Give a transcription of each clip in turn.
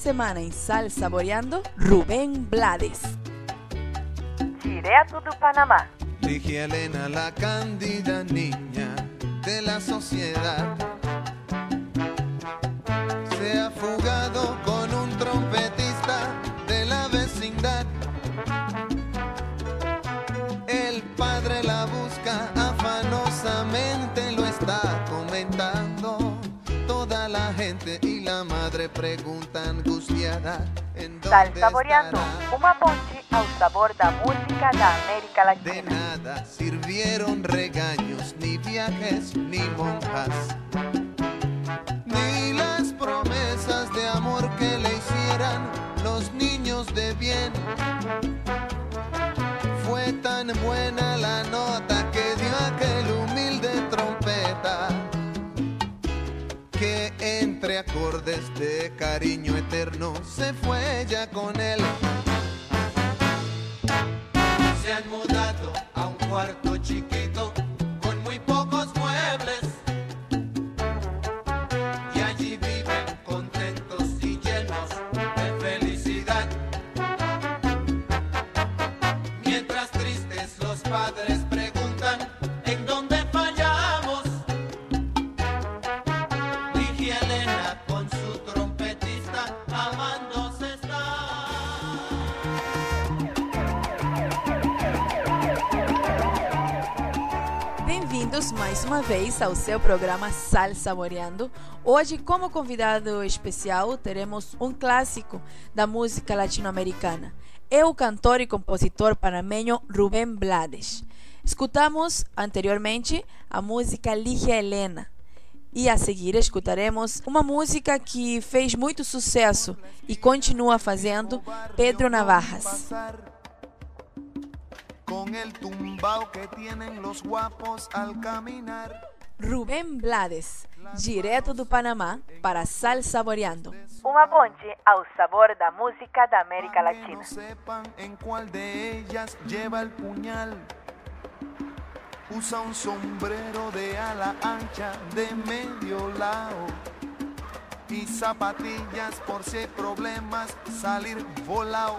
semana em Sal Saboreando, Rubén Blades. Direto do Panamá. Ligia Elena, la cándida niña de la sociedad, y la madre pregunta angustiada. ¿en Sal Saboreando, uma ponte ao sabor da música da América De Latina. nada sirvieron regaños, ni viajes, ni monjas, ni las promesas de amor que le hicieran los niños de bien. Fue tan buena la nota que dio aquel humilde trompeta que acordes de cariño eterno se fue ella con él. Se han mudado a un cuarto chiquito Bem-vindos mais uma vez ao seu programa Sal Saboreando. Hoje, como convidado especial, teremos um clássico da música latino-americana. É o cantor e compositor panamenho Rubén Blades. Escutamos anteriormente a música Ligia Helena. E a seguir escutaremos uma música que fez muito sucesso e continua fazendo Pedro Navarras. Con el tumbao que tienen los guapos al caminar. Rubén Blades, direto do Panamá para Sal Saboreando. Uma ponte ao sabor da música da América Que Latina. no sepan en cuál de ellas lleva el puñal. Usa un sombrero de ala ancha de medio lado y zapatillas por si hay problemas salir volado.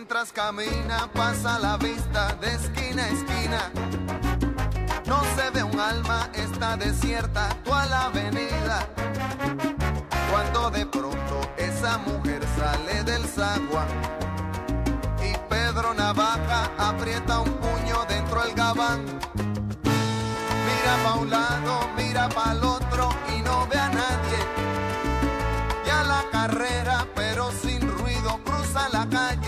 Mientras camina pasa la vista de esquina a esquina. No se ve un alma, está desierta toda la avenida. Cuando de pronto esa mujer sale del zaguán y Pedro Navaja aprieta un puño dentro del gabán. Mira pa' un lado, mira pa' el otro y no ve a nadie. Ya la carrera, pero sin ruido, cruza la calle.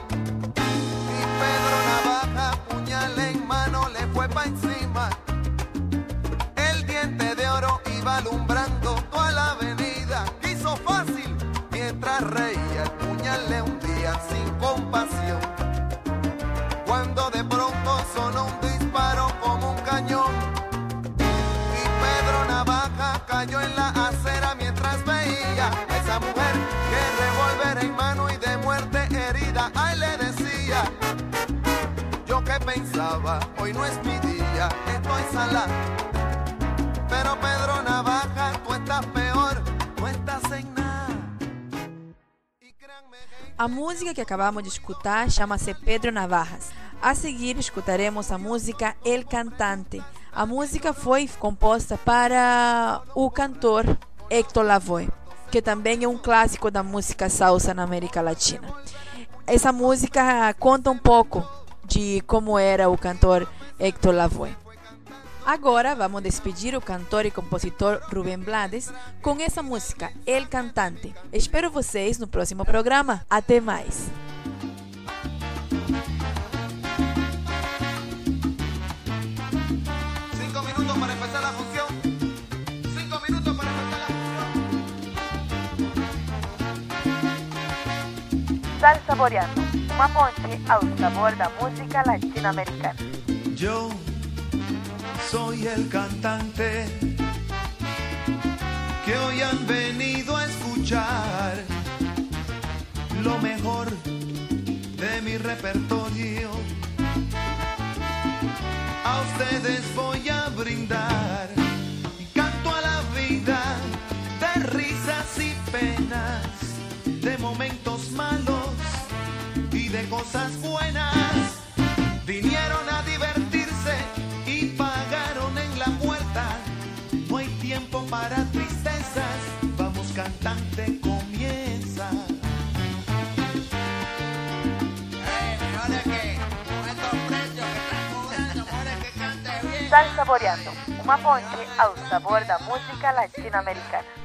Pedro Navaja, puñal en mano, le hoy no es mi día, estoy sala. Pero Pedro Navaja, tú estás peor, estás en nada. A música que acabamos de escutar chama-se Pedro Navarras. A seguir escutaremos a música El Cantante. A música foi composta para o cantor Héctor Lavoe, que também é um clássico da música salsa na América Latina. Essa música conta um pouco de como era o cantor Héctor Lavoe. Agora vamos despedir o cantor e compositor Rubem Blades com essa música, El Cantante. Espero vocês no próximo programa. Até mais! Cinco minutos para empezar la función. Cinco minutos para empezar la función. Sal Saboreando, uma ponte ao sabor da música latino-americana. Yo soy el cantante que hoy han venido a escuchar lo mejor de mi repertorio. A ustedes voy a brindar canto a la vida de risas y penas, de momentos malos y de cosas buenas. Vinieron a divertirse y pagaron en la puerta. No hay tiempo para tristezas. Vamos cantante, comienza. Sal Saboreando, uma ponte ao sabor da música latino-americana.